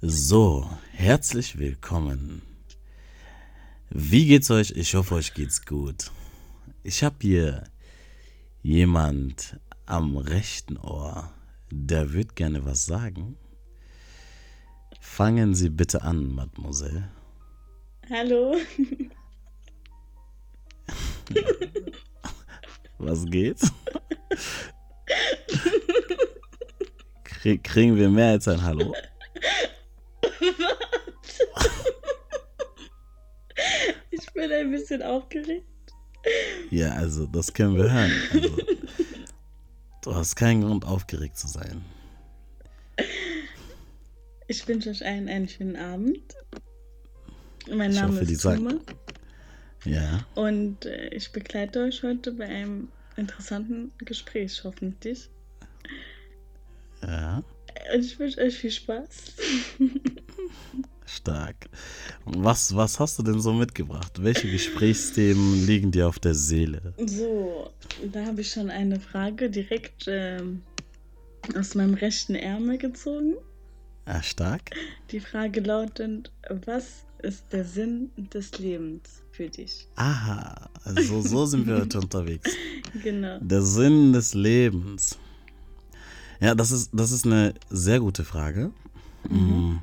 So, herzlich willkommen. Wie geht's euch? Ich hoffe, euch geht's gut. Ich habe hier jemand am rechten Ohr, der wird gerne was sagen. Fangen Sie bitte an, Mademoiselle. Hallo. Was geht? Krie- Kriegen wir mehr als ein Hallo? Ich bin ein bisschen aufgeregt. Ja, also das können wir hören. Also, du hast keinen Grund aufgeregt zu sein. Ich wünsche euch allen einen schönen Abend. Mein Ich Name hoffe, ist Tume Ja, und äh, ich begleite euch heute bei einem interessanten Gespräch, hoffentlich. ja, ich wünsche euch viel Spaß. stark. Was, was hast du denn so mitgebracht? Welche Gesprächsthemen liegen dir auf der Seele? So, da habe ich schon eine Frage direkt ähm, aus meinem rechten Ärmel gezogen. Ja, stark. Die Frage lautet, was ist der Sinn des Lebens für dich? Aha, also so sind wir heute unterwegs. Genau. Der Sinn des Lebens. Ja, das ist, das ist eine sehr gute Frage. Mm.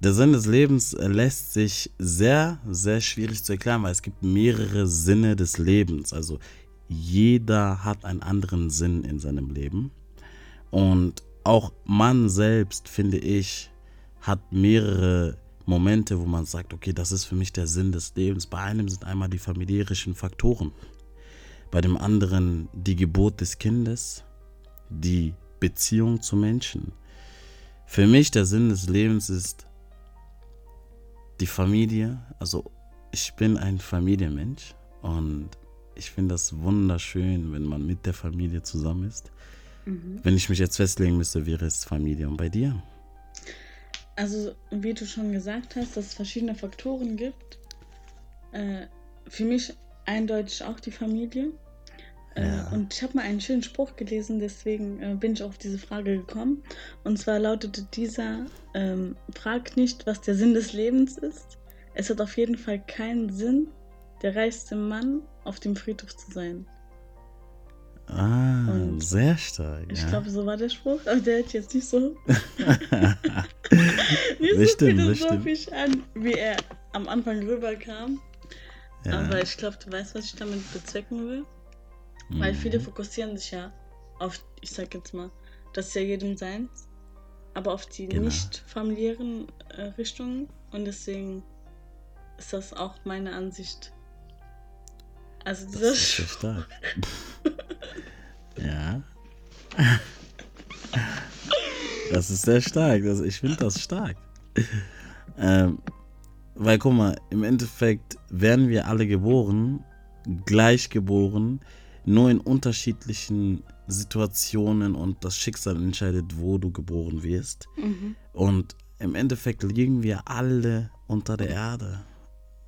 Der Sinn des Lebens äh, lässt sich sehr, sehr schwierig zu erklären, weil es gibt mehrere Sinne des Lebens. Also jeder hat einen anderen Sinn in seinem Leben. Und auch man selbst, finde ich, hat mehrere Momente, wo man sagt, okay, das ist für mich der Sinn des Lebens. Bei einem sind einmal die familiärischen Faktoren bei dem anderen die Geburt des Kindes, die Beziehung zu Menschen. Für mich der Sinn des Lebens ist die Familie. Also ich bin ein Familienmensch und ich finde das wunderschön, wenn man mit der Familie zusammen ist. Wenn ich mich jetzt festlegen müsste, wäre es Familie. Und bei dir? Also, wie du schon gesagt hast, dass es verschiedene Faktoren gibt. Äh, für mich eindeutig auch die Familie. Äh, Ja. Und ich habe mal einen schönen Spruch gelesen, deswegen äh, bin ich auf diese Frage gekommen. Und zwar lautete dieser, ähm, frag nicht, was der Sinn des Lebens ist. Es hat auf jeden Fall keinen Sinn, der reichste Mann auf dem Friedhof zu sein. Ah, Und sehr stark. Ich ja. glaube, so war der Spruch, aber der hat jetzt nicht so, nicht so philosophisch an, wie er am Anfang rüberkam. ja. Aber ich glaube, du weißt, was ich damit bezwecken will. Weil Mhm. viele fokussieren sich ja auf, ich sag jetzt mal, das ist ja jedem seins, aber auf die Genau. nicht familiären äh, Richtungen. Und deswegen ist das auch meine Ansicht. Also Das dieser ist sehr stark. ja. Das ist sehr stark. Das, ich finde das stark. Ähm, weil, guck mal, im Endeffekt werden wir alle geboren, gleich geboren, nur in unterschiedlichen Situationen und das Schicksal entscheidet, wo du geboren wirst. Mhm. Und im Endeffekt liegen wir alle unter der Erde.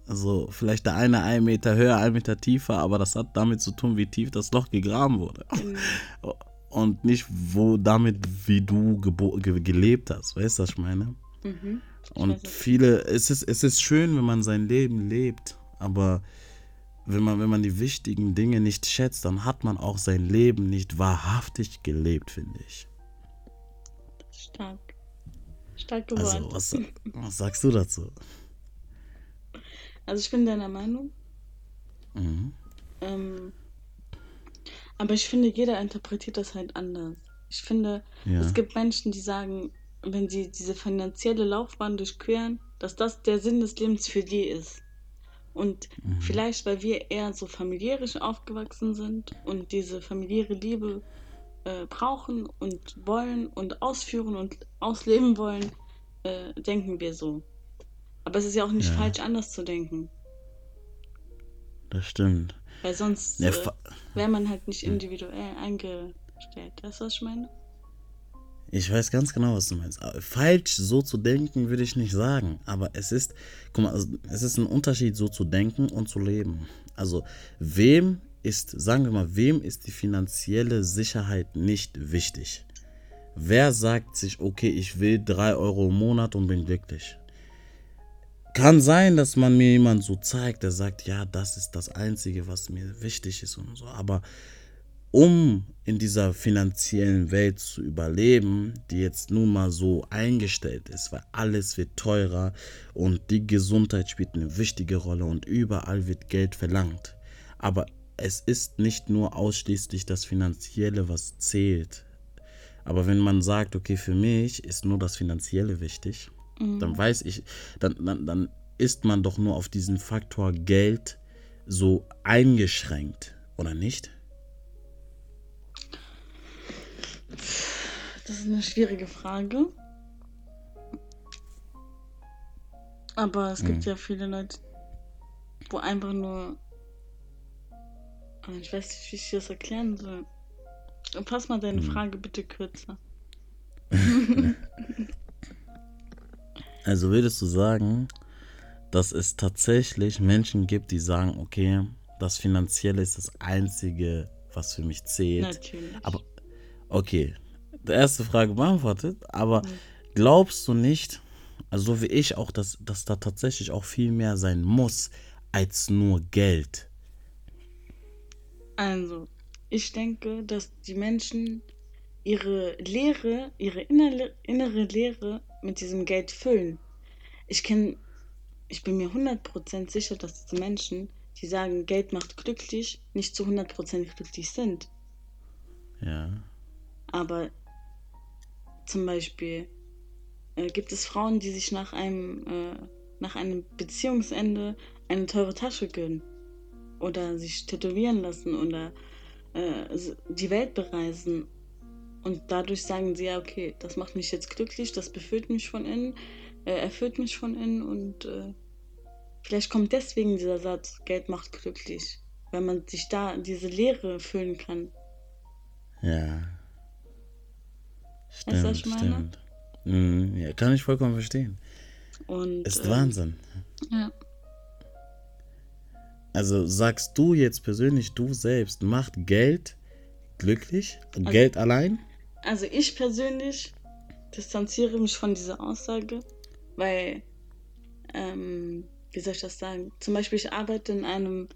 Also vielleicht der eine ein Meter höher, ein Meter tiefer, aber das hat damit zu tun, wie tief das Loch gegraben wurde. Genau. Und nicht wo damit, wie du ge gelebt hast. Weißt du, was ich meine? Mhm. Ich Und viele, es ist, es ist schön, wenn man sein Leben lebt, aber wenn man, wenn man die wichtigen Dinge nicht schätzt, dann hat man auch sein Leben nicht wahrhaftig gelebt, finde ich. Stark. Stark geworden. Also, was, was sagst du dazu? Also ich bin deiner Meinung. Mhm. Ähm, aber ich finde, jeder interpretiert das halt anders. Ich finde, Ja. es gibt Menschen, die sagen, wenn sie diese finanzielle Laufbahn durchqueren, dass das der Sinn des Lebens für die ist. Und Mhm. vielleicht, weil wir eher so familiärisch aufgewachsen sind und diese familiäre Liebe äh, brauchen und wollen und ausführen und ausleben wollen, äh, denken wir so. Aber es ist ja auch nicht Ja. falsch, anders zu denken. Das stimmt. Weil sonst Ja, äh, wäre man halt nicht individuell eingestellt. Weißt du, was ich meine? Ich weiß ganz genau, was du meinst. Falsch so zu denken, würde ich nicht sagen. Aber es ist, guck mal, also es ist ein Unterschied, so zu denken und zu leben. Also, wem ist, sagen wir mal, wem ist die finanzielle Sicherheit nicht wichtig? Wer sagt sich, okay, ich will 3 Euro im Monat und bin glücklich? Kann sein, dass man mir jemand so zeigt, der sagt, ja, das ist das Einzige, was mir wichtig ist und so. Aber um in dieser finanziellen Welt zu überleben, die jetzt nun mal so eingestellt ist, weil alles wird teurer und die Gesundheit spielt eine wichtige Rolle und überall wird Geld verlangt. Aber es ist nicht nur ausschließlich das Finanzielle, was zählt. Aber wenn man sagt, okay, für mich ist nur das Finanzielle wichtig, mhm. dann weiß ich, dann, dann, dann ist man doch nur auf diesen Faktor Geld so eingeschränkt, oder nicht? Das ist eine schwierige Frage. Aber es gibt mhm. ja viele Leute, wo einfach nur. Ich weiß nicht, wie ich das erklären soll. Fass mal deine mhm. Frage bitte kürzer. also würdest du sagen, dass es tatsächlich Menschen gibt, die sagen, okay, das Finanzielle ist das Einzige, was für mich zählt. Natürlich. Aber okay, die erste Frage beantwortet, aber mhm. glaubst du nicht, also so wie ich auch, dass, dass da tatsächlich auch viel mehr sein muss als nur Geld? Also, ich denke, dass die Menschen ihre Lehre, ihre innere, innere Lehre mit diesem Geld füllen. Ich kenne, ich bin mir 100% sicher, dass diese Menschen, die sagen, Geld macht glücklich, nicht zu 100% glücklich sind. Ja. Aber zum Beispiel äh, gibt es Frauen, die sich nach einem, äh, nach einem Beziehungsende eine teure Tasche gönnen oder sich tätowieren lassen oder äh, die Welt bereisen. Und dadurch sagen sie ja, okay, das macht mich jetzt glücklich, das befüllt mich von innen, äh, erfüllt mich von innen und äh, vielleicht kommt deswegen dieser Satz, Geld macht glücklich, weil man sich da diese Leere füllen kann. Ja. Stimmt, weißt du, stimmt. Mhm, ja, kann ich vollkommen verstehen. Und, ist ähm, Wahnsinn. Ja. Also sagst du jetzt persönlich, du selbst, macht Geld glücklich? Also, Geld allein? Also ich persönlich distanziere mich von dieser Aussage, weil, ähm, wie soll ich das sagen? Zum Beispiel, ich arbeite in einem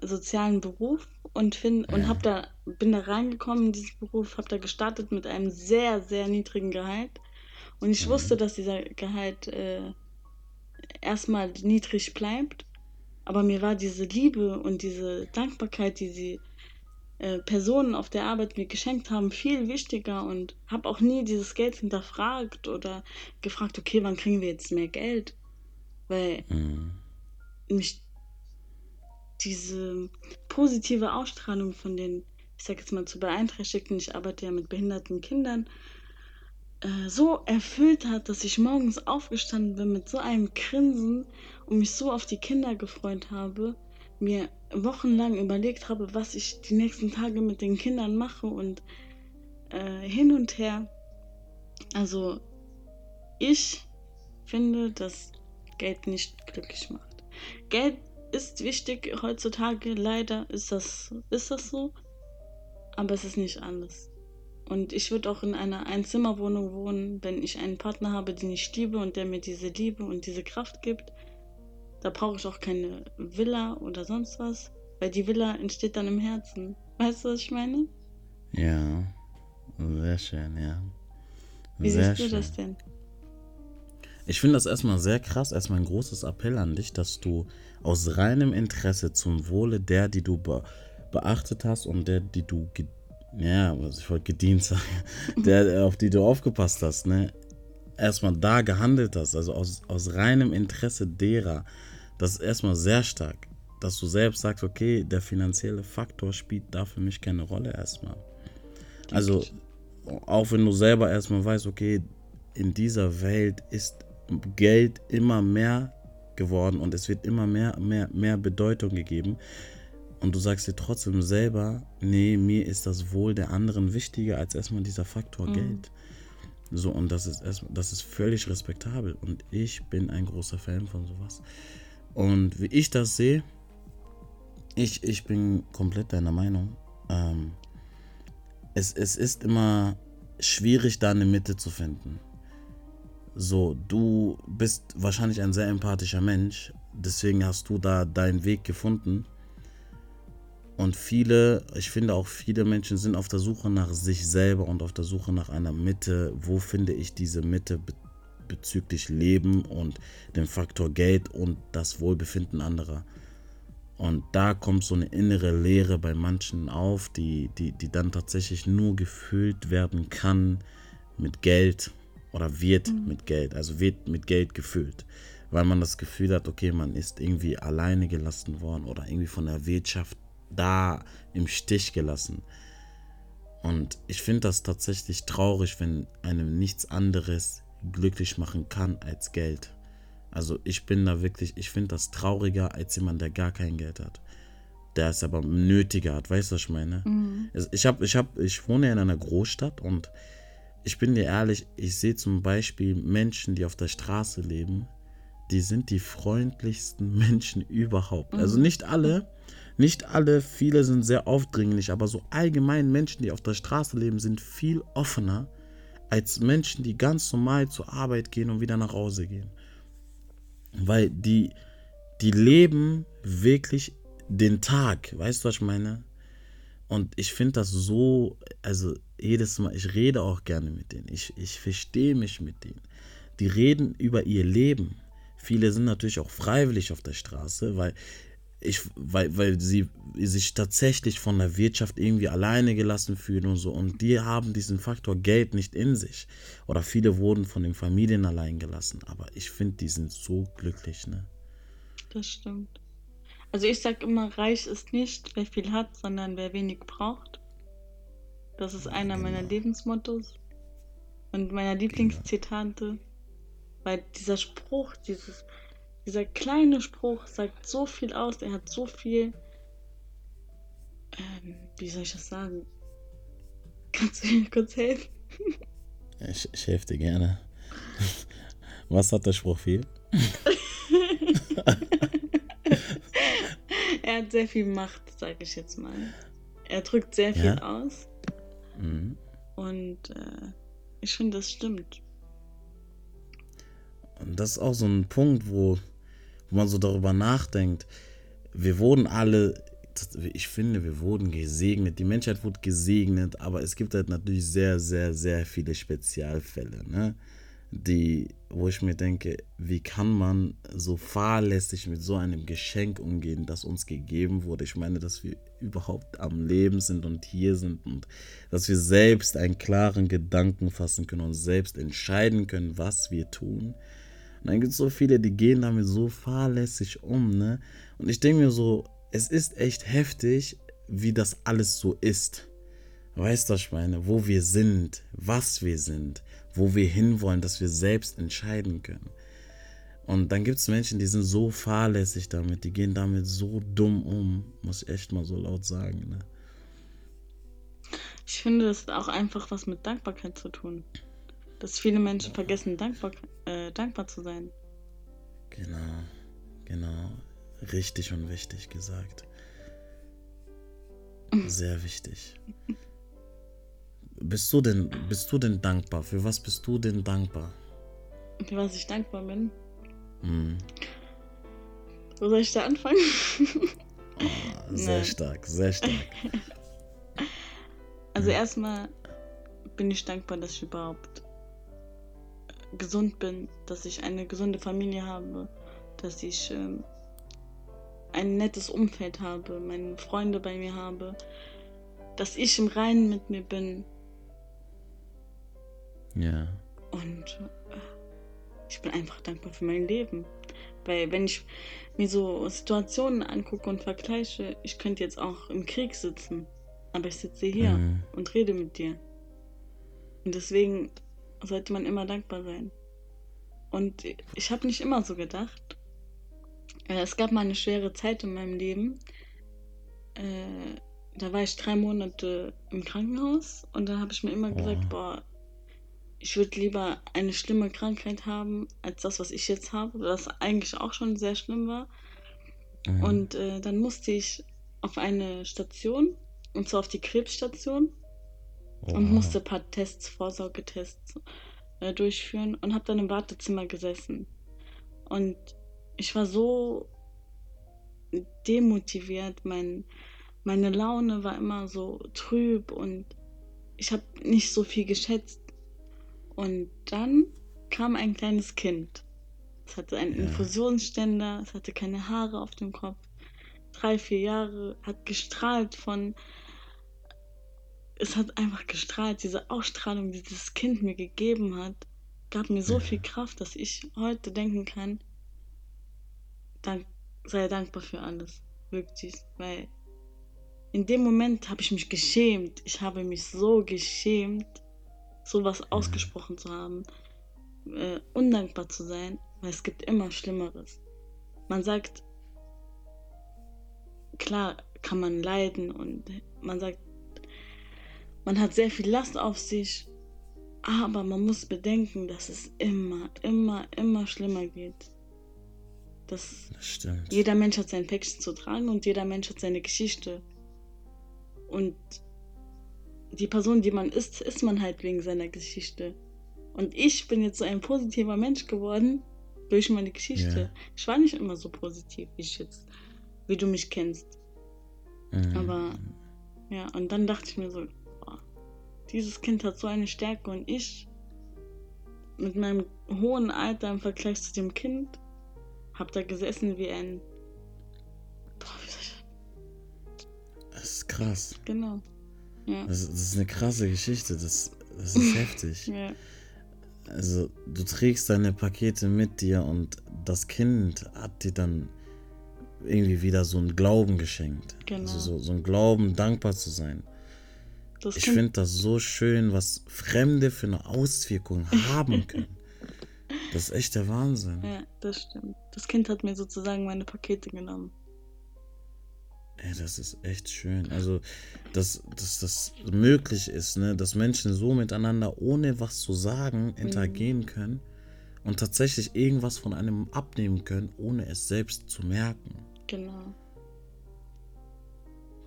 sozialen Beruf und find, und hab da, bin da reingekommen in diesen Beruf, habe da gestartet mit einem sehr, sehr niedrigen Gehalt. Und ich mhm. wusste, dass dieser Gehalt äh, erstmal niedrig bleibt. Aber mir war diese Liebe und diese Dankbarkeit, die sie äh, Personen auf der Arbeit mir geschenkt haben, viel wichtiger und habe auch nie dieses Geld hinterfragt oder gefragt, okay, wann kriegen wir jetzt mehr Geld? Weil mhm. mich diese positive Ausstrahlung von den, ich sag jetzt mal, zu beeinträchtigten, ich arbeite ja mit behinderten Kindern, äh, so erfüllt hat, dass ich morgens aufgestanden bin mit so einem Grinsen und mich so auf die Kinder gefreut habe, mir wochenlang überlegt habe, was ich die nächsten Tage mit den Kindern mache und äh, hin und her. Also ich finde, dass Geld nicht glücklich macht. Geld ist wichtig heutzutage, leider ist das, ist das so, aber es ist nicht alles. Und ich würde auch in einer Einzimmerwohnung wohnen, wenn ich einen Partner habe, den ich liebe und der mir diese Liebe und diese Kraft gibt. Da brauche ich auch keine Villa oder sonst was, weil die Villa entsteht dann im Herzen. Weißt du, was ich meine? Ja, sehr schön, ja. Wie sehr siehst du schön. das denn? Ich finde das erstmal sehr krass, erstmal ein großes Appell an dich, dass du aus reinem Interesse zum Wohle der, die du be beachtet hast und der, die du, ja, was ich wollte gedient sagen, der, auf die du aufgepasst hast, ne, erstmal da gehandelt hast, also aus, aus reinem Interesse derer, das ist erstmal sehr stark, dass du selbst sagst, okay, der finanzielle Faktor spielt da für mich keine Rolle erstmal. Also, auch wenn du selber erstmal weißt, okay, in dieser Welt ist Geld immer mehr geworden und es wird immer mehr, mehr, mehr Bedeutung gegeben. Und du sagst dir trotzdem selber, nee, mir ist das Wohl der anderen wichtiger als erstmal dieser Faktor mhm. Geld. So, und das ist erstmal, das ist völlig respektabel. Und ich bin ein großer Fan von sowas. Und wie ich das sehe, ich, ich bin komplett deiner Meinung. Ähm, es, es ist immer schwierig, da eine Mitte zu finden. So, du bist wahrscheinlich ein sehr empathischer Mensch, deswegen hast du da deinen Weg gefunden. Und viele, ich finde auch viele Menschen sind auf der Suche nach sich selber und auf der Suche nach einer Mitte. Wo finde ich diese Mitte bezüglich Leben und dem Faktor Geld und das Wohlbefinden anderer? Und da kommt so eine innere Leere bei manchen auf, die, die, die dann tatsächlich nur gefüllt werden kann mit Geld oder wird mhm. mit Geld, also wird mit Geld gefüllt, weil man das Gefühl hat, okay, man ist irgendwie alleine gelassen worden oder irgendwie von der Wirtschaft da im Stich gelassen. Und ich finde das tatsächlich traurig, wenn einem nichts anderes glücklich machen kann als Geld. Also ich bin da wirklich, ich finde das trauriger als jemand, der gar kein Geld hat. Der es aber nötiger hat, weißt du, was ich meine? Mhm. Ich, hab, ich, hab, ich wohne in einer Großstadt und ich bin dir ehrlich, ich sehe zum Beispiel Menschen, die auf der Straße leben, die sind die freundlichsten Menschen überhaupt. Also mhm. Also nicht alle, nicht alle, viele sind sehr aufdringlich, aber so allgemein Menschen, die auf der Straße leben, sind viel offener als Menschen, die ganz normal zur Arbeit gehen und wieder nach Hause gehen. Weil die, die leben wirklich den Tag. Weißt du, was ich meine? Und ich finde das so, also jedes Mal, ich rede auch gerne mit denen. Ich, ich verstehe mich mit denen. Die reden über ihr Leben. Viele sind natürlich auch freiwillig auf der Straße, weil, ich, weil, weil sie sich tatsächlich von der Wirtschaft irgendwie alleine gelassen fühlen und so. Und die haben diesen Faktor Geld nicht in sich. Oder viele wurden von den Familien allein gelassen. Aber ich finde, die sind so glücklich, ne? Das stimmt. Also ich sag immer, reich ist nicht, wer viel hat, sondern wer wenig braucht. Das ist einer genau. meiner Lebensmottos und meiner genau. Lieblingszitate. Weil dieser Spruch, dieses, dieser kleine Spruch sagt so viel aus, er hat so viel, ähm, wie soll ich das sagen? Kannst du mir kurz helfen? Ich, ich helfe dir gerne. Was hat der Spruch viel? er hat sehr viel Macht, sage ich jetzt mal. Er drückt sehr viel ja? aus. Mhm. Und äh, ich finde, das stimmt. Und das ist auch so ein Punkt, wo, wo man so darüber nachdenkt. Wir wurden alle, ich finde, wir wurden gesegnet. Die Menschheit wurde gesegnet, aber es gibt halt natürlich sehr, sehr, sehr viele Spezialfälle. Ne? die, wo ich mir denke, wie kann man so fahrlässig mit so einem Geschenk umgehen, das uns gegeben wurde? Ich meine, dass wir überhaupt am Leben sind und hier sind und dass wir selbst einen klaren Gedanken fassen können und selbst entscheiden können, was wir tun. Und dann gibt es so viele, die gehen damit so fahrlässig um, ne? Und ich denke mir so, es ist echt heftig, wie das alles so ist. Weißt du, ich meine? Wo wir sind, was wir sind, wo wir hinwollen, dass wir selbst entscheiden können. Und dann gibt es Menschen, die sind so fahrlässig damit, die gehen damit so dumm um, muss ich echt mal so laut sagen. Ne? Ich finde, das hat auch einfach was mit Dankbarkeit zu tun. Dass viele Menschen vergessen, dankbar, äh, dankbar zu sein. Genau, genau. Richtig und wichtig gesagt. Sehr wichtig. Bist du denn, bist du denn dankbar? Für was bist du denn dankbar? Für was ich dankbar bin? Hm. Wo soll ich da anfangen? Oh, sehr stark, sehr stark. Also erstmal bin ich dankbar, dass ich überhaupt gesund bin, dass ich eine gesunde Familie habe, dass ich ähm, ein nettes Umfeld habe, meine Freunde bei mir habe, dass ich im Reinen mit mir bin, ja. Und äh, ich bin einfach dankbar für mein Leben. Weil wenn ich mir so Situationen angucke und vergleiche, ich könnte jetzt auch im Krieg sitzen, aber ich sitze hier mhm. und rede mit dir. Und deswegen sollte man immer dankbar sein. Und ich habe nicht immer so gedacht. Äh, es gab mal eine schwere Zeit in meinem Leben. Äh, da war ich drei Monate im Krankenhaus und da habe ich mir immer gesagt, boah, ich würde lieber eine schlimme Krankheit haben, als das, was ich jetzt habe, was eigentlich auch schon sehr schlimm war. Mhm. Und äh, dann musste ich auf eine Station, und zwar auf die Krebsstation. und musste ein paar Tests, Vorsorgetests äh, durchführen und habe dann im Wartezimmer gesessen. Und ich war so demotiviert, mein, meine Laune war immer so trüb und ich habe nicht so viel geschätzt. Und dann kam ein kleines Kind. Es hatte einen Ja. Infusionsständer, es hatte keine Haare auf dem Kopf. Drei, vier Jahre, hat gestrahlt von. Es hat einfach gestrahlt. Diese Ausstrahlung, die dieses Kind mir gegeben hat, gab mir so Ja. viel Kraft, dass ich heute denken kann, dank, sei dankbar für alles. Wirklich. Weil in dem Moment habe ich mich geschämt. Ich habe mich so geschämt, sowas ausgesprochen zu haben, äh, undankbar zu sein, weil es gibt immer Schlimmeres. Man sagt, klar kann man leiden und man sagt, man hat sehr viel Last auf sich, aber man muss bedenken, dass es immer, immer, immer schlimmer geht. Das stimmt. jeder Mensch hat sein Päckchen zu tragen und jeder Mensch hat seine Geschichte. Und die Person, die man ist, ist man halt wegen seiner Geschichte. Und ich bin jetzt so ein positiver Mensch geworden durch meine Geschichte. Ja. Ich war nicht immer so positiv, wie ich jetzt, wie du mich kennst. Mhm. Aber ja, und dann dachte ich mir so, boah, dieses Kind hat so eine Stärke und ich mit meinem hohen Alter im Vergleich zu dem Kind hab da gesessen wie ein. Boah, wie soll ich. Das ist krass. Genau. Ja. Das, das ist eine krasse Geschichte. Das, das ist heftig. ja. Also, du trägst deine Pakete mit dir und das Kind hat dir dann irgendwie wieder so einen Glauben geschenkt. Genau. Also so, so einen Glauben, dankbar zu sein. Das Ich finde das so schön, was Fremde für eine Auswirkung haben können. Das ist echt der Wahnsinn. Ja, das stimmt. Das Kind hat mir sozusagen meine Pakete genommen. Ey, das ist echt schön. Also, dass, dass das möglich ist, ne? dass Menschen so miteinander, ohne was zu sagen, interagieren können und tatsächlich irgendwas von einem abnehmen können, ohne es selbst zu merken. Genau.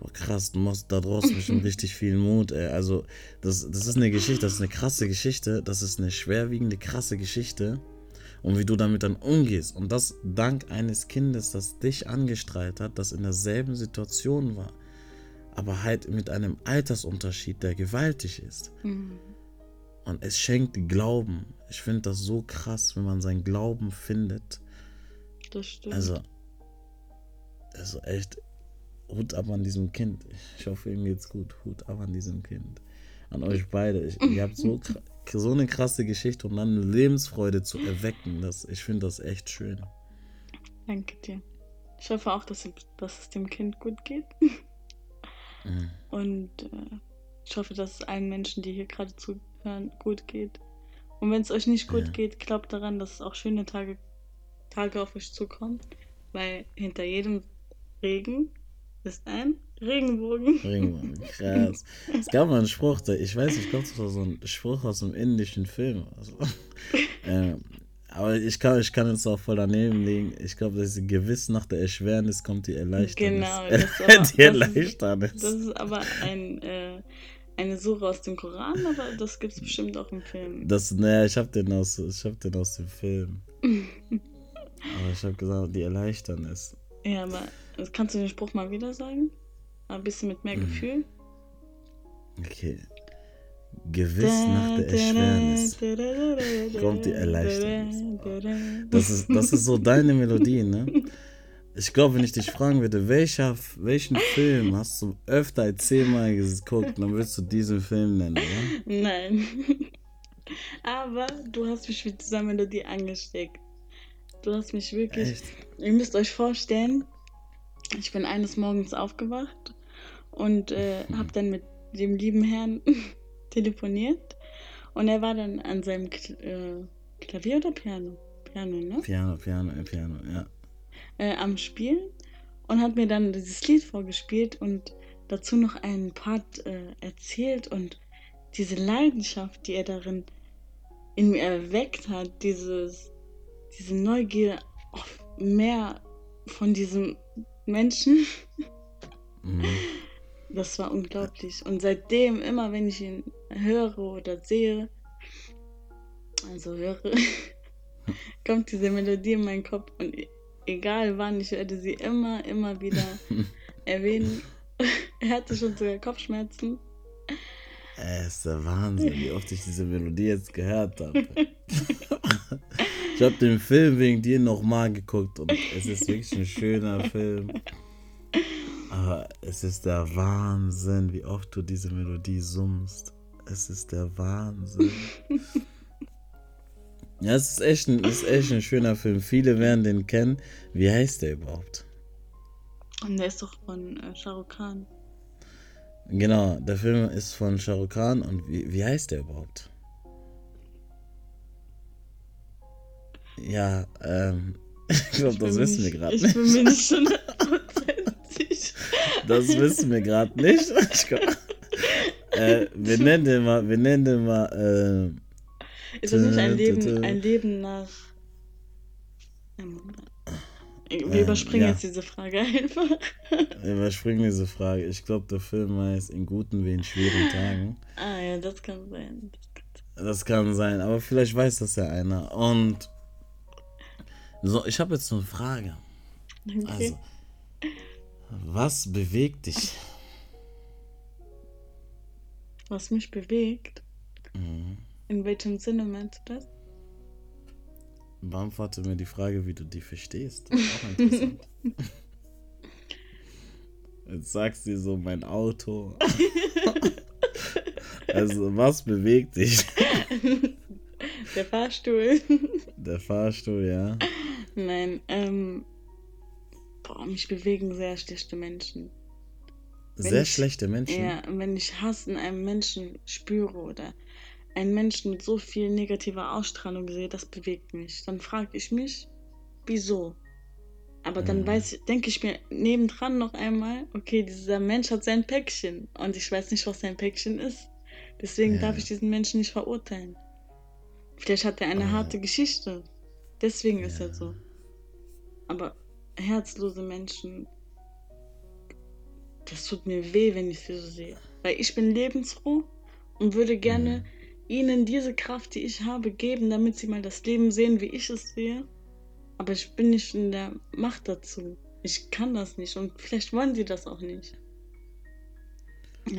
Boah, krass, du machst da draußen bestimmt richtig viel Mut, ey. Also, das, das ist eine Geschichte, das ist eine krasse Geschichte, das ist eine schwerwiegende, krasse Geschichte. Und wie du damit dann umgehst. Und das dank eines Kindes, das dich angestrahlt hat, das in derselben Situation war. Aber halt mit einem Altersunterschied, der gewaltig ist. Mhm. Und es schenkt Glauben. Ich finde das so krass, wenn man seinen Glauben findet. Das stimmt. Also, also echt, Hut ab an diesem Kind. Ich hoffe, ihm geht's gut. Hut ab an diesem Kind. An euch beide. Ich, ihr habt so, so eine krasse Geschichte und dann eine Lebensfreude zu erwecken. Das, ich finde das echt schön. Danke dir. Ich hoffe auch, dass, dass es dem Kind gut geht. Mhm. Und äh, ich hoffe, dass es allen Menschen, die hier gerade zuhören, gut geht. Und wenn es euch nicht gut Ja. geht, glaubt daran, dass es auch schöne Tage, Tage auf euch zukommen. Weil hinter jedem Regen ist ein Regenbogen. Regenbogen, krass. Es gab mal einen Spruch, der, ich weiß nicht, ich glaube, das war so ein Spruch aus einem indischen Film. Also, ähm, aber ich kann, ich kann jetzt auch voll daneben liegen. Ich glaube, das ist gewiss nach der Erschwernis kommt die Erleichternis. Genau, das ist aber- die Erleichternis. Das ist aber ein, äh, eine Suche aus dem Koran, aber das gibt es bestimmt auch im Film. Das, naja, ich hab den aus, ich hab den aus dem Film. Aber ich hab gesagt, die Erleichternis. Ja, aber kannst du den Spruch mal wieder sagen? Ein bisschen mit mehr Mhm. Gefühl. Okay. Gewiss nach der Erschwernis. kommt die Erleichternis. Das ist, das ist so deine Melodie, ne? Ich glaube, wenn ich dich fragen würde, welcher, welchen Film hast du öfter als zehnmal geguckt, dann würdest du diesen Film nennen, oder? Nein. Aber du hast mich mit dieser Melodie angesteckt. Du hast mich wirklich. Echt? Ihr müsst euch vorstellen, ich bin eines Morgens aufgewacht und äh, habe dann mit dem lieben Herrn telefoniert. Und er war dann an seinem Kl äh, Klavier oder Piano? Piano, ne? Piano, Piano, äh, Piano, ja. Äh, am Spielen und hat mir dann dieses Lied vorgespielt und dazu noch einen Part äh, erzählt und diese Leidenschaft, die er darin in mir erweckt hat, dieses, diese Neugier auf mehr von diesem Menschen, Mhm. Das war unglaublich. Und seitdem, immer wenn ich ihn höre oder sehe, also höre, kommt diese Melodie in meinen Kopf und e-, egal wann, ich werde sie immer, immer wieder erwähnen. er hatte schon sogar Kopfschmerzen. Es ist der Wahnsinn, wie oft ich diese Melodie jetzt gehört habe. ich habe den Film wegen dir nochmal geguckt und es ist wirklich ein schöner Film. Aber es ist der Wahnsinn, wie oft du diese Melodie summst. Es ist der Wahnsinn. Ja, es ist echt ein, ist echt ein schöner Film. Viele werden den kennen. Wie heißt der überhaupt? Und der ist doch von äh, Shah Rukh Khan. Genau, der Film ist von Shah Rukh Khan und wie, wie heißt der überhaupt? Ja, ähm, ich glaube, das wissen wir gerade nicht. Ich bin mir nicht schon Das wissen wir gerade nicht. äh, wir nennen den mal, wir nennen den mal, äh, Ist das nicht ein Leben, ein Leben nach. Wir ähm, überspringen ja. jetzt diese Frage einfach. Wir überspringen diese Frage. Ich glaube, der Film heißt In guten wie in schweren Tagen. Ah ja, das kann sein. Das kann sein, das kann sein aber vielleicht weiß das ja einer. Und so, ich habe jetzt eine Frage. Okay. Also, was bewegt dich? Was mich bewegt? Mhm. In welchem Sinne meinst du das? Beantworte mir die Frage, wie du die verstehst. auch interessant. Jetzt sagst du so, mein Auto. also, was bewegt dich? Der Fahrstuhl. Der Fahrstuhl, ja. Nein, ähm, boah, mich bewegen sehr schlechte Menschen. Wenn sehr ich, schlechte Menschen? Ja, wenn ich Hass in einem Menschen spüre oder einen Menschen mit so viel negativer Ausstrahlung sehe, das bewegt mich. Dann frage ich mich, wieso? Aber dann mhm. weiß, denke ich mir nebendran noch einmal, okay, dieser Mensch hat sein Päckchen und ich weiß nicht, was sein Päckchen ist. Deswegen ja. darf ich diesen Menschen nicht verurteilen. Vielleicht hat er eine oh. harte Geschichte. Deswegen ja. ist er so. Aber herzlose Menschen, das tut mir weh, wenn ich sie so sehe. Weil ich bin lebensfroh und würde gerne mhm ihnen diese Kraft, die ich habe, geben, damit sie mal das Leben sehen, wie ich es sehe. Aber ich bin nicht in der Macht dazu. Ich kann das nicht und vielleicht wollen sie das auch nicht.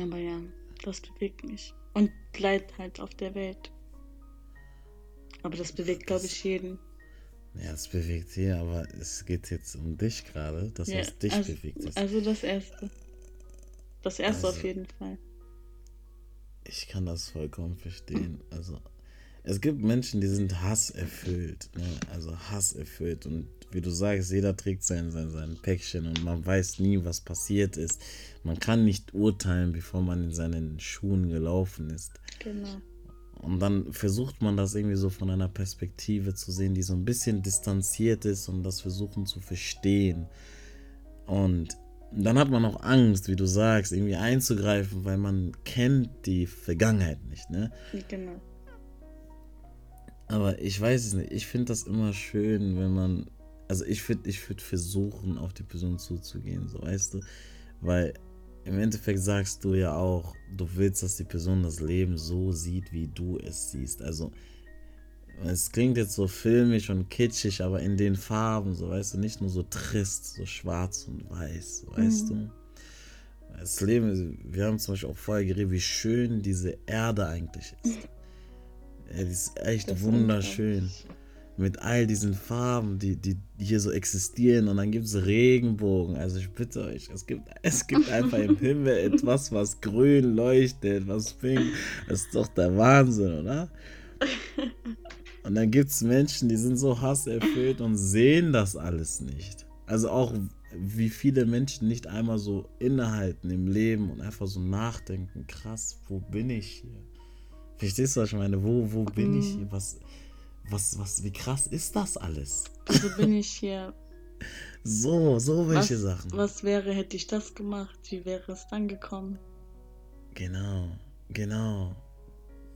Aber ja, das bewegt mich. Und bleibt halt auf der Welt. Aber das bewegt, glaube ich, jeden. Ja, es bewegt sie, aber es geht jetzt um dich gerade, das, ja, was dich also, bewegt. Ist. Also das Erste. Das Erste also, auf jeden Fall. Ich kann das vollkommen verstehen. Also, es gibt Menschen, die sind hasserfüllt. Ne? Also hasserfüllt. Und wie du sagst, jeder trägt sein, sein, sein Päckchen und man weiß nie, was passiert ist. Man kann nicht urteilen, bevor man in seinen Schuhen gelaufen ist. Genau. Und dann versucht man das irgendwie so von einer Perspektive zu sehen, die so ein bisschen distanziert ist und das versuchen zu verstehen. Und dann hat man auch Angst, wie du sagst, irgendwie einzugreifen, weil man kennt die Vergangenheit nicht, ne? Genau. Aber ich weiß es nicht. Ich finde das immer schön, wenn man. Also ich würde ich würd versuchen, auf die Person zuzugehen, so weißt du? Weil im Endeffekt sagst du ja auch, du willst, dass die Person das Leben so sieht, wie du es siehst. Also es klingt jetzt so filmisch und kitschig, aber in den Farben, so weißt du, nicht nur so trist, so schwarz und weiß, weißt mhm. du. Das Leben, wir haben zum Beispiel auch vorher geredet, wie schön diese Erde eigentlich ist. Ja, die ist echt das wunderschön. Mit all diesen Farben, die, die hier so existieren. Und dann gibt es Regenbogen. Also ich bitte euch, es gibt, es gibt einfach im Himmel etwas, was grün leuchtet, was pink. Das ist doch der Wahnsinn, oder? Und dann gibt es Menschen, die sind so hasserfüllt und sehen das alles nicht. Also auch wie viele Menschen nicht einmal so innehalten im Leben und einfach so nachdenken, krass, wo bin ich hier? Verstehst du, was ich meine? Wo, wo bin ich hier? Was, was, was, wie krass ist das alles? Wieso bin ich hier? So, so welche was, Sachen. Was wäre, hätte ich das gemacht? Wie wäre es dann gekommen? Genau, genau.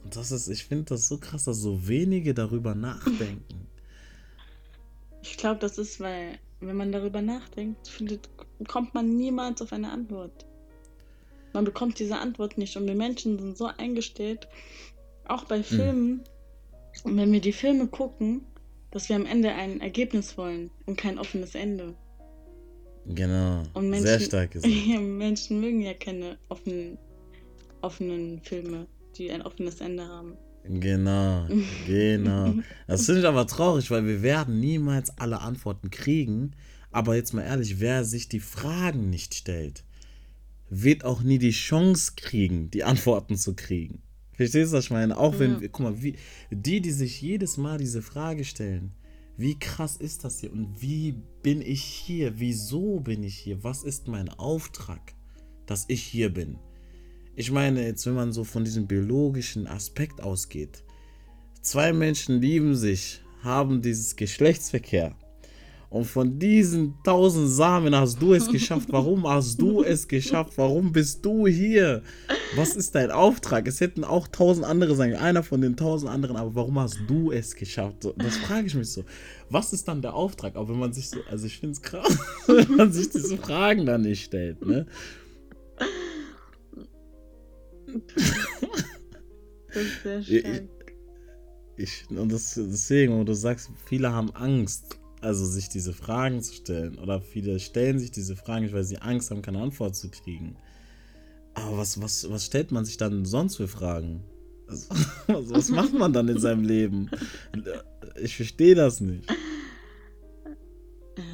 Und das ist, ich finde das so krass, dass so wenige darüber nachdenken. Ich glaube, das ist, weil, wenn man darüber nachdenkt, findet, kommt man niemals auf eine Antwort. Man bekommt diese Antwort nicht und wir Menschen sind so eingestellt, auch bei Filmen, und wenn wir die Filme gucken, dass wir am Ende ein Ergebnis wollen und kein offenes Ende. Genau. Und Menschen, Sehr stark gesagt. Menschen mögen ja keine offenen, offenen Filme, die ein offenes Ende haben. Genau, genau. Das finde ich aber traurig, weil wir werden niemals alle Antworten kriegen. Aber jetzt mal ehrlich, wer sich die Fragen nicht stellt, wird auch nie die Chance kriegen, die Antworten zu kriegen. Verstehst du, was ich meine? Auch wenn, Ja. guck mal, wie, die, die sich jedes Mal diese Frage stellen, wie krass ist das hier und wie bin ich hier? Wieso bin ich hier? Was ist mein Auftrag, dass ich hier bin? Ich meine, jetzt, wenn man so von diesem biologischen Aspekt ausgeht, zwei Menschen lieben sich, haben dieses Geschlechtsverkehr. Und von diesen tausend Samen hast du es geschafft. Warum hast du es geschafft? Warum bist du hier? Was ist dein Auftrag? Es hätten auch tausend andere sein, einer von den tausend anderen, aber warum hast du es geschafft? So, das frage ich mich so. Was ist dann der Auftrag? Auch wenn man sich so, also ich finde es krass, wenn man sich diese Fragen dann nicht stellt, ne? Das ist sehr Ich- stark. Ich, und das, deswegen, wo du sagst, viele haben Angst, also sich diese Fragen zu stellen. Oder viele stellen sich diese Fragen nicht, weil sie Angst haben, keine Antwort zu kriegen. Aber was, was, was stellt man sich dann sonst für Fragen? Also, was, macht man dann in seinem Leben? Ich verstehe das nicht.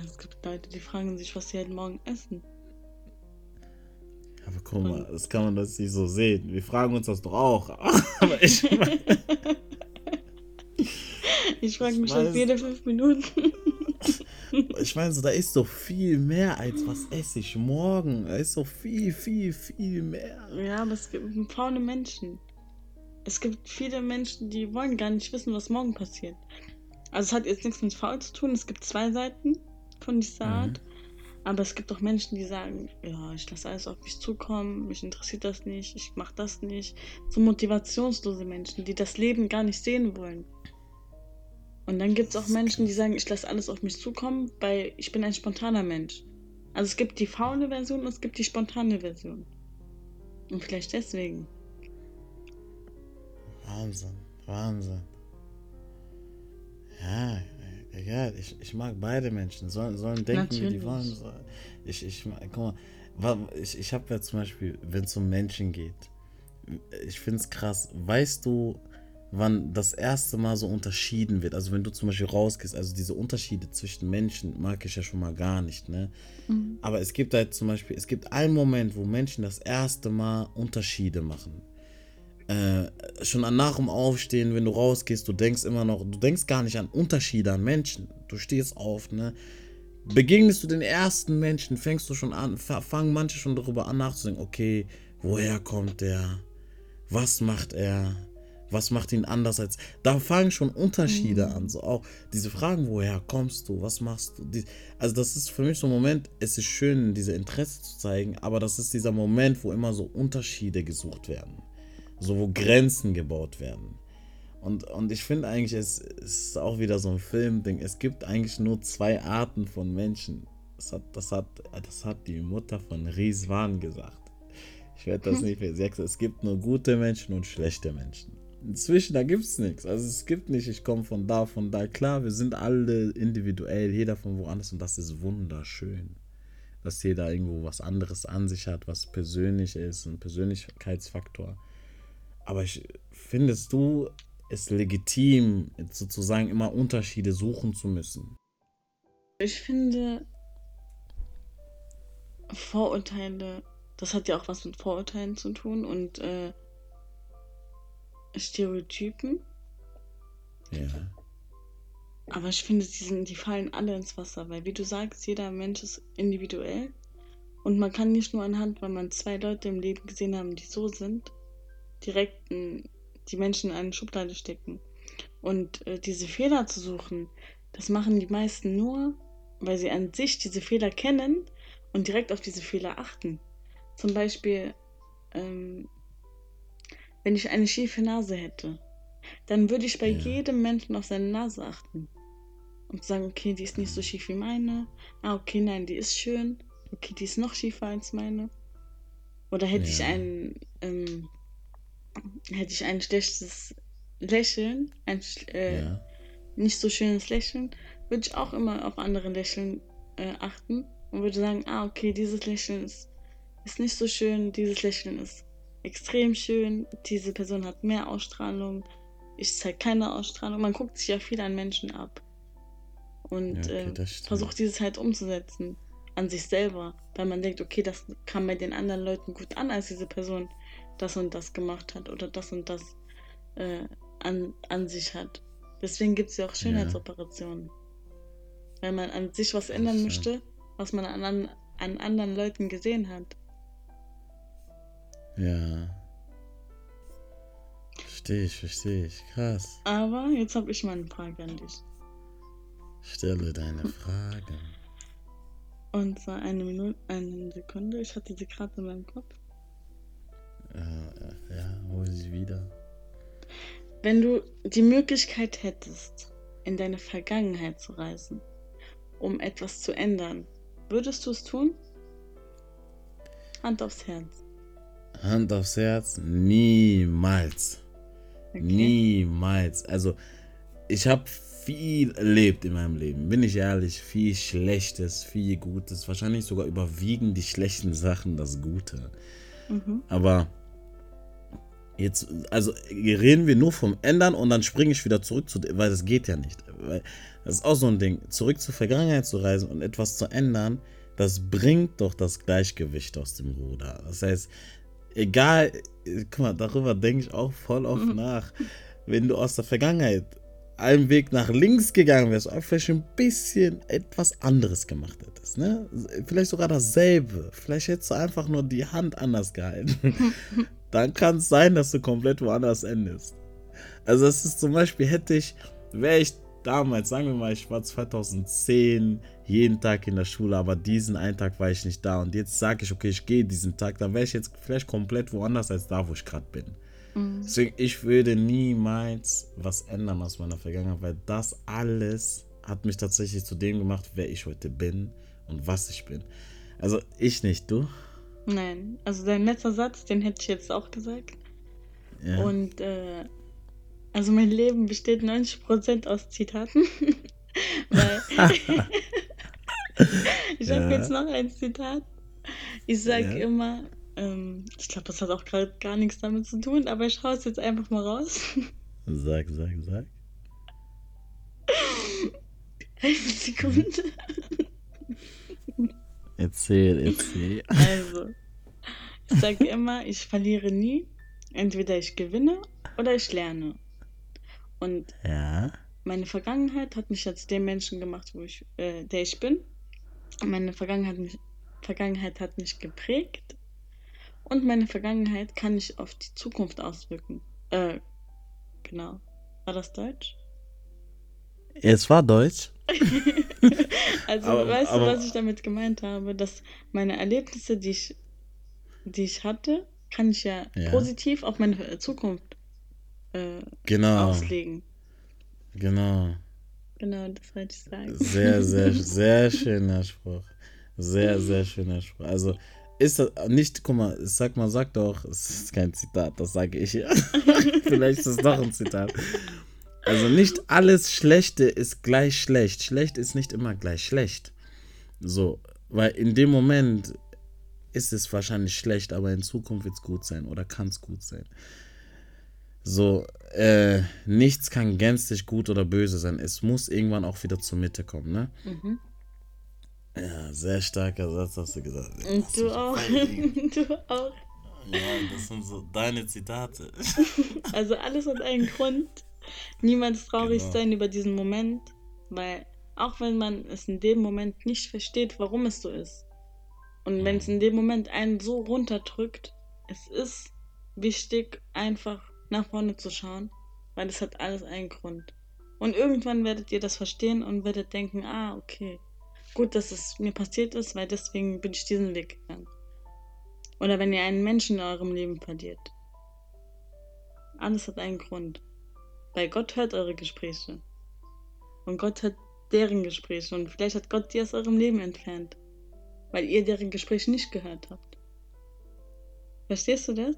Es gibt Leute, die fragen sich, was sie heute Morgen essen. Aber guck mal, das kann man das nicht so sehen. Wir fragen uns das doch auch. Aber ich Ich frage Ich mich das jede fünf Minuten. ich meine so, da ist doch viel mehr als was esse ich morgen. Da ist doch viel, viel, viel mehr. Ja, aber es gibt faule Menschen. Es gibt viele Menschen, die wollen gar nicht wissen, was morgen passiert. Also es hat jetzt nichts mit faul zu tun. Es gibt zwei Seiten von dieser Mhm. Art. Aber es gibt auch Menschen, die sagen, ja, ich lasse alles auf mich zukommen, mich interessiert das nicht, ich mache das nicht. So motivationslose Menschen, die das Leben gar nicht sehen wollen. Und dann gibt es auch Menschen, die sagen, ich lasse alles auf mich zukommen, weil ich bin ein spontaner Mensch. Also es gibt die faule Version und es gibt die spontane Version. Und vielleicht deswegen. Wahnsinn, Wahnsinn. Ja, egal, ich, ich mag beide Menschen. Sollen, sollen denken, wie die wollen. Ich, ich, guck mal, ich, ich habe ja zum Beispiel, wenn es um Menschen geht, ich finde es krass. Weißt du, wann das erste Mal so unterschieden wird? Also wenn du zum Beispiel rausgehst, also diese Unterschiede zwischen Menschen mag ich ja schon mal gar nicht, ne? Aber es gibt halt zum Beispiel, es gibt einen Moment, wo Menschen das erste Mal Unterschiede machen. Äh, schon an nach dem Aufstehen, wenn du rausgehst, du denkst immer noch, du denkst gar nicht an Unterschiede an Menschen. Du stehst auf, ne? Begegnest du den ersten Menschen, fängst du schon an, fa- fangen manche schon darüber an nachzudenken, okay, woher kommt der? Was macht er? Was macht ihn anders als. Da fangen schon Unterschiede an. So auch diese Fragen, woher kommst du? Was machst du? Die, also, das ist für mich so ein Moment, es ist schön, diese Interesse zu zeigen, aber das ist dieser Moment, wo immer so Unterschiede gesucht werden. So, wo Grenzen gebaut werden. Und, und ich finde eigentlich, es, es ist auch wieder so ein Filmding. Es gibt eigentlich nur zwei Arten von Menschen. Das hat, das hat, das hat die Mutter von Rizwan gesagt. Ich werde das nicht mehr sagen. Es gibt nur gute Menschen und schlechte Menschen. Inzwischen, da gibt es nichts. Also es gibt nicht, ich komme von da, von da. Klar, wir sind alle individuell, jeder von woanders und das ist wunderschön. Dass jeder irgendwo was anderes an sich hat, was persönlich ist, ein Persönlichkeitsfaktor. Aber ich, findest du es legitim, sozusagen immer Unterschiede suchen zu müssen? Ich finde, Vorurteile, das hat ja auch was mit Vorurteilen zu tun und äh, Stereotypen. Ja. Aber ich finde, die, sind, die fallen alle ins Wasser, weil wie du sagst, jeder Mensch ist individuell. Und man kann nicht nur anhand, weil man zwei Leute im Leben gesehen haben, die so sind, direkt die Menschen in eine Schublade stecken. Und äh, diese Fehler zu suchen, das machen die meisten nur, weil sie an sich diese Fehler kennen und direkt auf diese Fehler achten. Zum Beispiel, ähm, wenn ich eine schiefe Nase hätte, dann würde ich bei Ja. jedem Menschen auf seine Nase achten. Und sagen, okay, die ist nicht so schief wie meine. Ah, okay, nein, die ist schön. Okay, die ist noch schiefer als meine. Oder hätte ich Ja. ein, ähm, hätte ich ein schlechtes Lächeln, ein äh, Ja. nicht so schönes Lächeln, würde ich auch immer auf andere Lächeln äh, achten und würde sagen, ah, okay, dieses Lächeln ist, ist nicht so schön, dieses Lächeln ist extrem schön, diese Person hat mehr Ausstrahlung, ich zeige keine Ausstrahlung. Man guckt sich ja viel an Menschen ab und Ja, okay, äh, versucht dieses halt umzusetzen an sich selber, weil man denkt, okay, das kam bei den anderen Leuten gut an, als diese Person das und das gemacht hat oder das und das äh, an, an sich hat. Deswegen gibt es ja auch Schönheitsoperationen. Weil man an sich was ändern möchte, was man an, an, an anderen Leuten gesehen hat. Ja. Verstehe ich, verstehe ich. Krass. Aber jetzt habe ich mal eine Frage an dich. Stelle deine Frage. Und zwar eine Minute, eine Sekunde. Ich hatte sie gerade in meinem Kopf. Äh, ja, hol sie wieder. Wenn du die Möglichkeit hättest, in deine Vergangenheit zu reisen, um etwas zu ändern, würdest du es tun? Hand aufs Herz. Hand aufs Herz, niemals. Okay. Niemals. Also, ich habe viel erlebt in meinem Leben, bin ich ehrlich. Viel Schlechtes, viel Gutes. Wahrscheinlich sogar überwiegen die schlechten Sachen das Gute. Mhm. Aber jetzt, also reden wir nur vom Ändern und dann springe ich wieder zurück zu, weil das geht ja nicht. Weil das ist auch so ein Ding, zurück zur Vergangenheit zu reisen und etwas zu ändern, das bringt doch das Gleichgewicht aus dem Ruder. Das heißt, egal, guck mal, darüber denke ich auch voll oft Mhm. nach, wenn du aus der Vergangenheit einen Weg nach links gegangen wärst, vielleicht ein bisschen etwas anderes gemacht hättest, ne? Vielleicht sogar dasselbe. Vielleicht hättest du einfach nur die Hand anders gehalten. Dann kann es sein, dass du komplett woanders endest. Also es ist zum Beispiel, hätte ich, wäre ich damals, sagen wir mal, ich war 2010 jeden Tag in der Schule, aber diesen einen Tag war ich nicht da und jetzt sage ich, okay, ich gehe diesen Tag, dann wäre ich jetzt vielleicht komplett woanders als da, wo ich gerade bin. Mhm. Deswegen, ich würde niemals was ändern aus meiner Vergangenheit, weil das alles hat mich tatsächlich zu dem gemacht, wer ich heute bin und was ich bin. Also ich nicht, du? Nein, also dein letzter Satz, den hätte ich jetzt auch gesagt. Ja. Und äh, also mein Leben besteht 90% aus Zitaten. Weil ich habe Ja. jetzt noch ein Zitat. Ich sage Ja. immer, ähm, ich glaube, das hat auch gerade gar nichts damit zu tun, aber ich hau es jetzt einfach mal raus. Sag, sag, sag. Eine Sekunde. Erzähl, erzähl. Also, ich sage immer, ich verliere nie. Entweder ich gewinne oder ich lerne. Und Ja. meine Vergangenheit hat mich jetzt dem Menschen gemacht, wo ich, äh, der ich bin. Meine Vergangenheit, mich, Vergangenheit hat mich geprägt. Und meine Vergangenheit kann ich auf die Zukunft auswirken. Äh, genau. War das Deutsch? Es war Deutsch. Also, Aber- weißt aber- du, was ich damit gemeint habe? Dass meine Erlebnisse, die ich, die ich hatte, kann ich ja, Ja. positiv auf meine äh, Zukunft äh, Genau. auslegen. Genau. Genau, das wollte ich sagen. Sehr, sehr, sehr schöner Spruch. Sehr, sehr schöner Spruch. Also ist das nicht, guck mal, sag mal, sag doch, es ist kein Zitat, das sage ich ja. Vielleicht ist es doch ein Zitat. Also nicht alles Schlechte ist gleich schlecht. Schlecht ist nicht immer gleich schlecht. So, weil in dem Moment ist es wahrscheinlich schlecht, aber in Zukunft wird es gut sein oder kann es gut sein. So, äh, nichts kann gänzlich gut oder böse sein. Es muss irgendwann auch wieder zur Mitte kommen, ne? Mhm. Ja, sehr starker Satz hast du gesagt. Und du auch. du auch. Ja, das sind so deine Zitate. Also alles hat einen Grund. Niemals traurig Genau. sein über diesen Moment, weil auch wenn man es in dem Moment nicht versteht, warum es so ist. Und wenn es in dem Moment einen so runterdrückt, es ist wichtig, einfach nach vorne zu schauen, weil es hat alles einen Grund. Und irgendwann werdet ihr das verstehen und werdet denken, ah, okay, gut, dass es mir passiert ist, weil deswegen bin ich diesen Weg gegangen. Oder wenn ihr einen Menschen in eurem Leben verliert. Alles hat einen Grund. Weil Gott hört eure Gespräche. Und Gott hört deren Gespräche. Und vielleicht hat Gott die aus eurem Leben entfernt. Weil ihr deren Gespräche nicht gehört habt. Verstehst du das?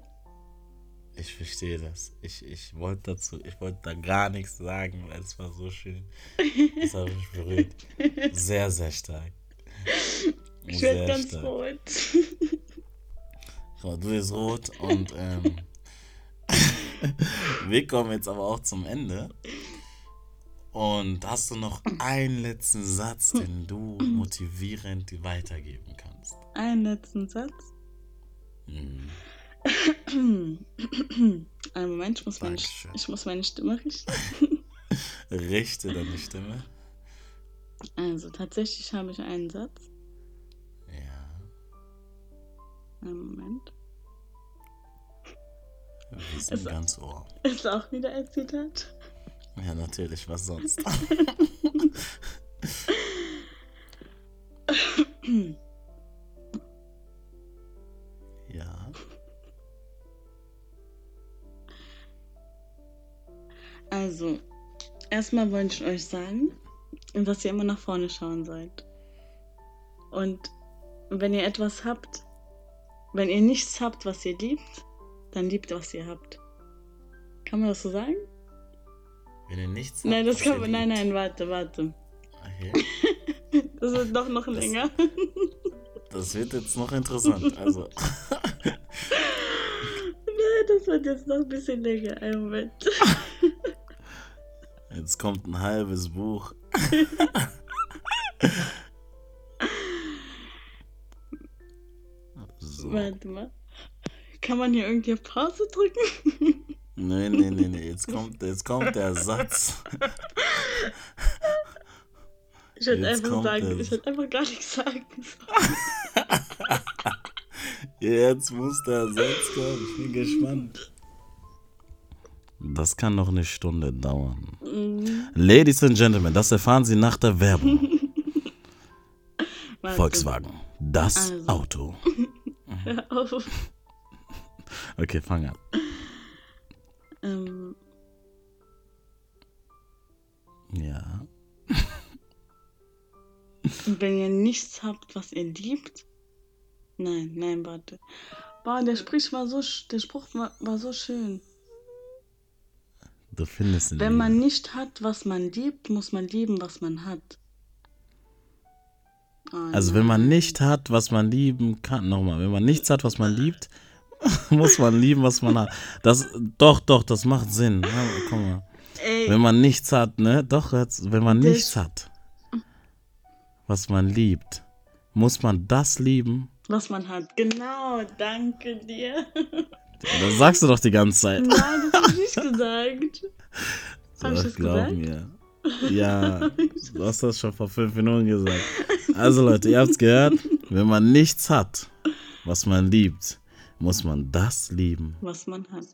Ich verstehe das. Ich, ich wollte dazu, ich wollte da gar nichts sagen, weil es war so schön. Das hat mich berührt. Sehr, sehr stark. Ich werde ganz stark. rot. Du bist rot und ähm, wir kommen jetzt aber auch zum Ende. Und hast du noch einen letzten Satz, den du motivierend weitergeben kannst? Einen letzten Satz? Hm. Einen Moment, ich muss, meine, ich muss meine Stimme richten. Richte deine Stimme. Also, tatsächlich habe ich einen Satz. Ja. Einen Moment. Wir sind ist, ganz Ohr. Ist auch wieder ein Zitat? Ja, natürlich, was sonst? erstmal wollte ich euch sagen, dass ihr immer nach vorne schauen sollt. Und wenn ihr etwas habt, wenn ihr nichts habt, was ihr liebt, dann liebt, was ihr habt. Kann man das so sagen? Wenn ihr nichts habt, Nein, das kann man. Nein, nein, warte, warte. Okay. das wird doch noch das, länger. das wird jetzt noch interessant. Also. nein, das wird jetzt noch ein bisschen länger. Ein Moment. Jetzt kommt ein halbes Buch. so. Warte mal. Kann man hier irgendwie auf Pause drücken? Nee, nee, nee, nee. Jetzt kommt, jetzt kommt der Satz. Ich würde einfach sagen, ich würde einfach gar nichts sagen. jetzt muss der Satz kommen. Ich bin gespannt. Das kann noch eine Stunde dauern. Mhm. Ladies and Gentlemen, das erfahren Sie nach der Werbung. Volkswagen, das also. Auto. Hör auf. Okay, fang an. Ähm. Ja. Wenn ihr nichts habt, was ihr liebt. Nein, nein, warte. Boah, der Spruch war so, der Spruch war, war so schön. Du findest ihn. Wenn man nicht hat, was man liebt, muss man lieben, was man hat. Oh, also nein. wenn man nicht hat, was man lieben kann, nochmal, wenn man nichts hat, was man liebt, muss man lieben, was man hat. Das, doch, doch, das macht Sinn. Ja, guck mal. Ey. Wenn man nichts hat, ne? Doch, jetzt, wenn man nichts hat, was man liebt, muss man das lieben. Was man hat, genau, danke dir. Das sagst du doch die ganze Zeit. Nein, das hab ich nicht gesagt. Hab ich das glaub gesagt? mir. Ja, du hast das schon vor fünf Minuten gesagt. Also Leute, ihr habt's gehört. Wenn man nichts hat, was man liebt, muss man das lieben, was man hat.